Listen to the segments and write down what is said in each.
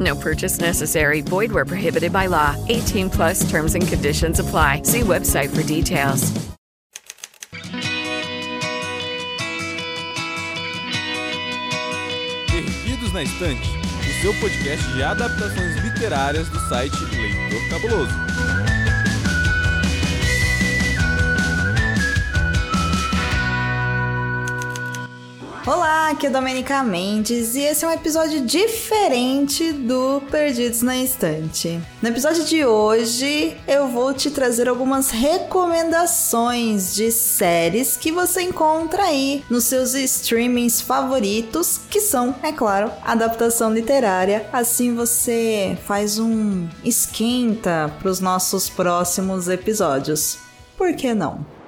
No purchase necessary. Void where prohibited by law. 18 plus terms and conditions apply. See website for details. Perdidos na Estante, o seu podcast de adaptações literárias do site Leitor Cabuloso. Olá, aqui é Domenica Mendes e esse é um episódio diferente do Perdidos na Estante. No episódio de hoje, eu vou te trazer algumas recomendações de séries que você encontra aí nos seus streamings favoritos, que são, é claro, adaptação literária. Assim você faz um esquenta para os nossos próximos episódios. Por que não?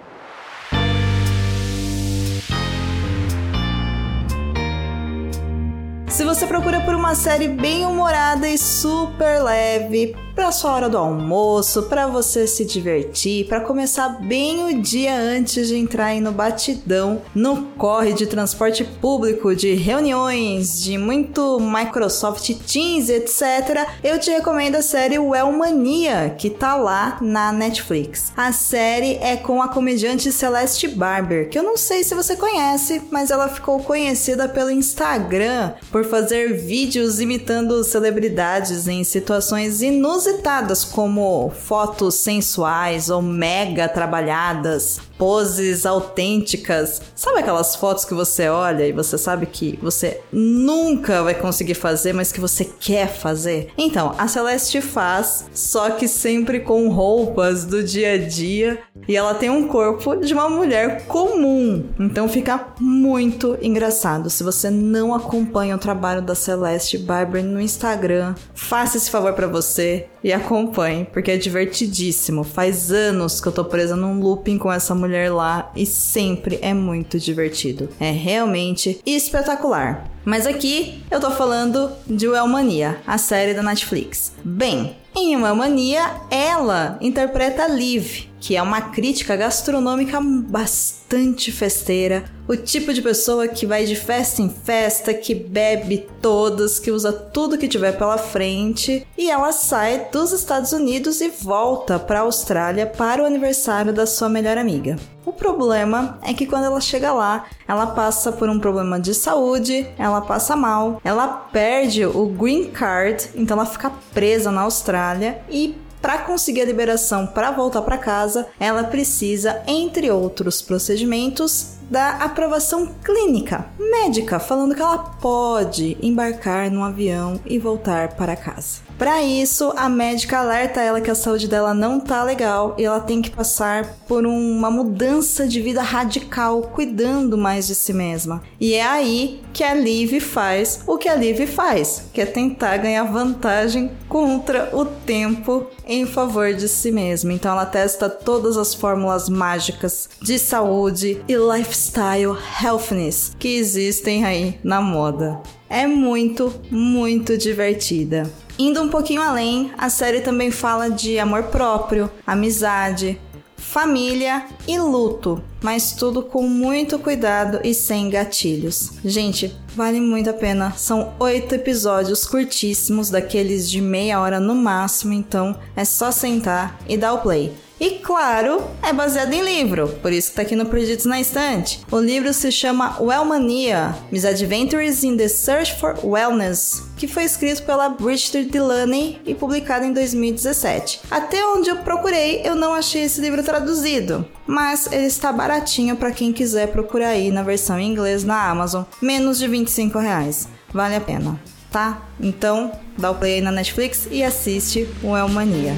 Se você procura por uma série bem humorada e super leve, para sua hora do almoço, para você se divertir, para começar bem o dia antes de entrar no batidão, no corre de transporte público, de reuniões, de muito Microsoft Teams, etc. Eu te recomendo a série Wellmania, que tá lá na Netflix. A série é com a comediante Celeste Barber, que eu não sei se você conhece, mas ela ficou conhecida pelo Instagram por fazer vídeos imitando celebridades em situações inusitadas inusitadas, como fotos sensuais ou mega trabalhadas, poses autênticas. Sabe aquelas fotos que você olha e você sabe que você nunca vai conseguir fazer, mas que você quer fazer? Então, a Celeste faz, só que sempre com roupas do dia a dia e ela tem um corpo de uma mulher comum. Então fica muito engraçado. Se você não acompanha o trabalho da Celeste Barber no Instagram, faça esse favor para você e acompanhe, porque é divertidíssimo. Faz anos que eu tô presa num looping com essa mulher lá e sempre é muito divertido. É realmente espetacular. Mas aqui eu tô falando de Wellmania, a série da Netflix. Bem, em Wellmania, ela interpreta Liv, que é uma crítica gastronômica bastante festeira, o tipo de pessoa que vai de festa em festa, que bebe todas, que usa tudo que tiver pela frente, e ela sai dos Estados Unidos e volta para a Austrália para o aniversário da sua melhor amiga. O problema é que quando ela chega lá, ela passa por um problema de saúde, ela passa mal, ela perde o green card, então ela fica presa na Austrália e para conseguir a liberação para voltar para casa, ela precisa, entre outros procedimentos, da aprovação clínica, médica, falando que ela pode embarcar num avião e voltar para casa. Para isso, a médica alerta ela que a saúde dela não tá legal e ela tem que passar por uma mudança de vida radical, cuidando mais de si mesma. E é aí que a Liv faz o que a Liv faz, que é tentar ganhar vantagem contra o tempo em favor de si mesma. Então ela testa todas as fórmulas mágicas de saúde e lifestyle healthiness que existem aí na moda. É muito, muito divertida. Indo um pouquinho além, a série também fala de amor próprio, amizade, família e luto, mas tudo com muito cuidado e sem gatilhos. Gente, vale muito a pena. São oito episódios curtíssimos, daqueles de meia hora no máximo, então é só sentar e dar o play. E claro, é baseado em livro, por isso que tá aqui no Perdidos na Estante. O livro se chama Wellmania, Miss Adventures in the Search for Wellness, que foi escrito pela Bridget Delaney e publicado em 2017. Até onde eu procurei, eu não achei esse livro traduzido, mas ele está baratinho para quem quiser procurar aí na versão em inglês na Amazon, menos de 25 reais. Vale a pena, tá? Então, dá o play aí na Netflix e assiste o Wellmania.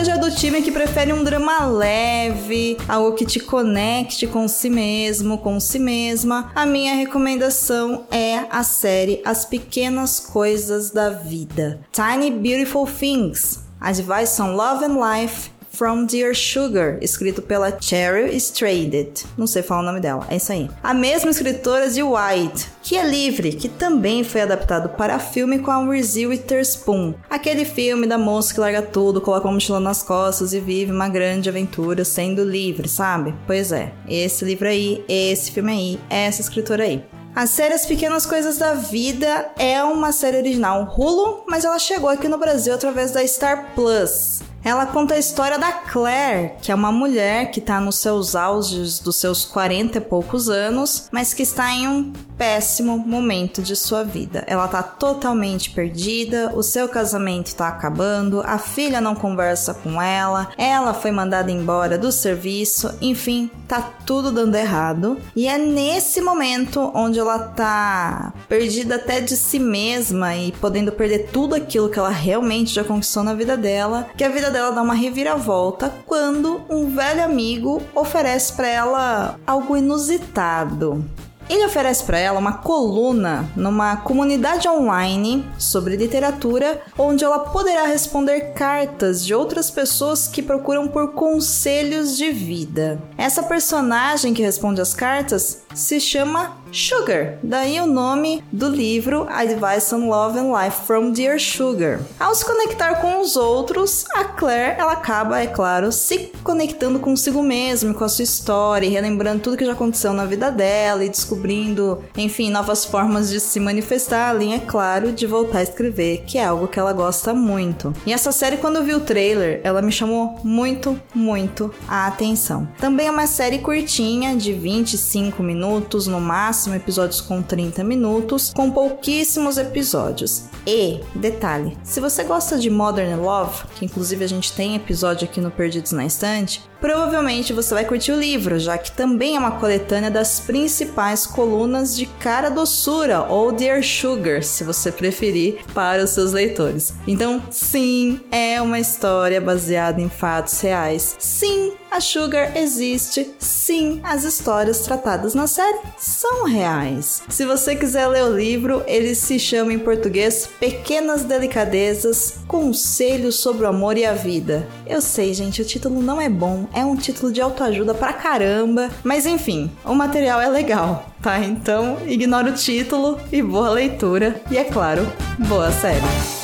Se você já é do time que prefere um drama leve, algo que te conecte com si mesmo, com si mesma, a minha recomendação é a série As Pequenas Coisas da Vida. Tiny Beautiful Things. Advice on Love and Life From Dear Sugar, escrito pela Cheryl Straded. Não sei falar o nome dela, é isso aí. A mesma escritora de White, que é livre, que também foi adaptado para filme com a Reese Witherspoon. Aquele filme da moça que larga tudo, coloca uma mochila nas costas e vive uma grande aventura sendo livre, sabe? Pois é, esse livro aí, esse filme aí, essa escritora aí. A série As Pequenas Coisas da Vida é uma série original Hulu, mas ela chegou aqui no Brasil através da Star Plus. Ela conta a história da Claire, que é uma mulher que está nos seus auges dos seus 40 e poucos anos, mas que está em um péssimo momento de sua vida. Ela está totalmente perdida, o seu casamento está acabando, a filha não conversa com ela, ela foi mandada embora do serviço, enfim, tá tudo dando errado. E é nesse momento onde ela tá perdida até de si mesma e podendo perder tudo aquilo que ela realmente já conquistou na vida dela, que a vida dela dá uma reviravolta quando um velho amigo oferece para ela algo inusitado. Ele oferece para ela uma coluna numa comunidade online sobre literatura, onde ela poderá responder cartas de outras pessoas que procuram por conselhos de vida. Essa personagem que responde as cartas se chama Sugar, daí o nome do livro Advice on Love and Life from Dear Sugar. Ao se conectar com os outros, a Claire ela acaba, é claro, se conectando consigo mesma, com a sua história, relembrando tudo que já aconteceu na vida dela e descobrindo, enfim, novas formas de se manifestar, além, é claro, de voltar a escrever, que é algo que ela gosta muito. E essa série, quando eu vi o trailer, ela me chamou muito, muito a atenção. Também é uma série curtinha, de 25 minutos no máximo máximo episódios com 30 minutos, com pouquíssimos episódios. E, detalhe, se você gosta de Modern Love, que inclusive a gente tem episódio aqui no Perdidos na Estante, provavelmente você vai curtir o livro, já que também é uma coletânea das principais colunas de Cara Doçura ou Dear Sugar, se você preferir, para os seus leitores. Então, sim, é uma história baseada em fatos reais. Sim, a Sugar existe. Sim, as histórias tratadas na série são reais. Se você quiser ler o livro, ele se chama em português Pequenas Delicadezas Conselhos sobre o Amor e a Vida. Eu sei, gente, o título não é bom, é um título de autoajuda pra caramba, mas enfim, o material é legal, tá? Então, ignora o título e boa leitura, e é claro, boa série.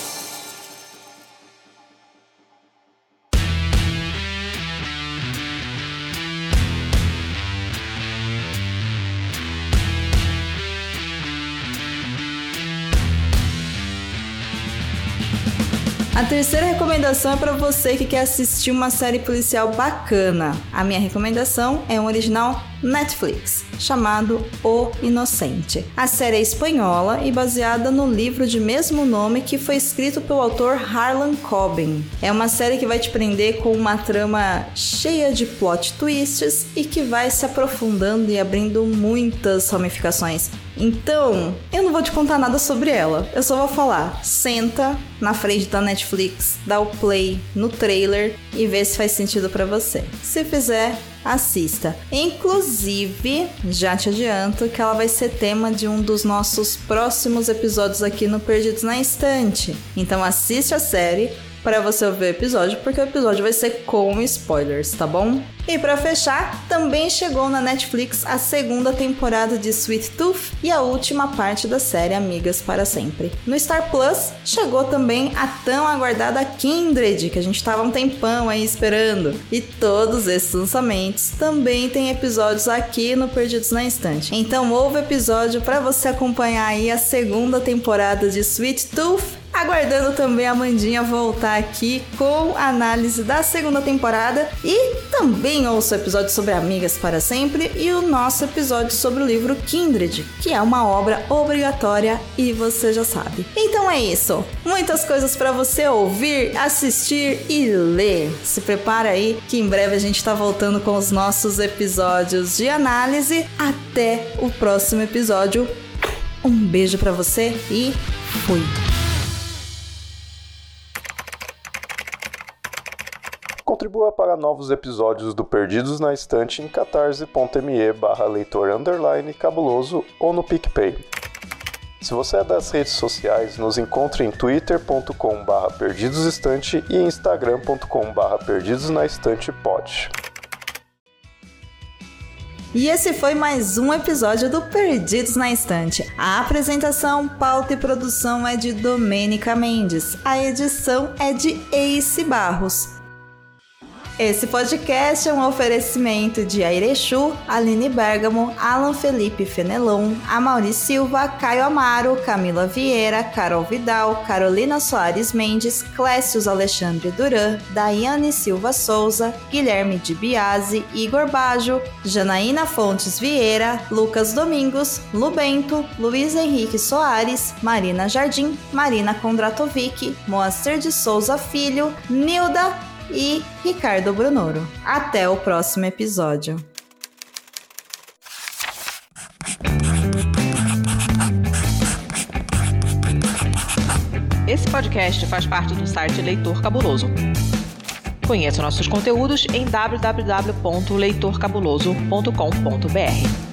A terceira recomendação é para você que quer assistir uma série policial bacana. A minha recomendação é um original Netflix, chamado O Inocente. A série é espanhola e baseada no livro de mesmo nome que foi escrito pelo autor Harlan Coben. É uma série que vai te prender com uma trama cheia de plot twists e que vai se aprofundando e abrindo muitas ramificações. Então, eu não vou te contar nada sobre ela. Eu só vou falar: senta na frente da Netflix, dá o play no trailer e vê se faz sentido para você. Se fizer, assista. Inclusive, já te adianto que ela vai ser tema de um dos nossos próximos episódios aqui no Perdidos na Estante. Então assiste a série, para você ouvir o episódio, porque o episódio vai ser com spoilers, tá bom? E para fechar, também chegou na Netflix a segunda temporada de Sweet Tooth e a última parte da série Amigas para Sempre. No Star Plus chegou também a tão aguardada Kindred, que a gente tava um tempão aí esperando. E todos esses lançamentos também tem episódios aqui no Perdidos na Instante. Então houve episódio para você acompanhar aí a segunda temporada de Sweet Tooth Aguardando também a Mandinha voltar aqui com a análise da segunda temporada e também ouço o episódio sobre Amigas para Sempre e o nosso episódio sobre o livro Kindred, que é uma obra obrigatória e você já sabe. Então é isso. Muitas coisas para você ouvir, assistir e ler. Se prepara aí que em breve a gente tá voltando com os nossos episódios de análise. Até o próximo episódio. Um beijo para você e fui. Contribua para novos episódios do Perdidos na Estante em catarse.me barra leitor underline cabuloso ou no PicPay. Se você é das redes sociais, nos encontre em twitter.com barra perdidosestante e instagram.com barra perdidosnaestantepod. E esse foi mais um episódio do Perdidos na Estante. A apresentação, pauta e produção é de Domênica Mendes. A edição é de Ace Barros. Esse podcast é um oferecimento de Airechu, Aline Bergamo, Alan Felipe Fenelon, Amaury Silva, Caio Amaro, Camila Vieira, Carol Vidal, Carolina Soares Mendes, Clécius Alexandre Duran, Daiane Silva Souza, Guilherme de Biase, Igor Bajo, Janaína Fontes Vieira, Lucas Domingos, Lubento, Luiz Henrique Soares, Marina Jardim, Marina Kondratovic, Moacir de Souza Filho, Nilda e Ricardo Brunoro. Até o próximo episódio. Esse podcast faz parte do site Leitor Cabuloso. Conheça nossos conteúdos em www.leitorcabuloso.com.br.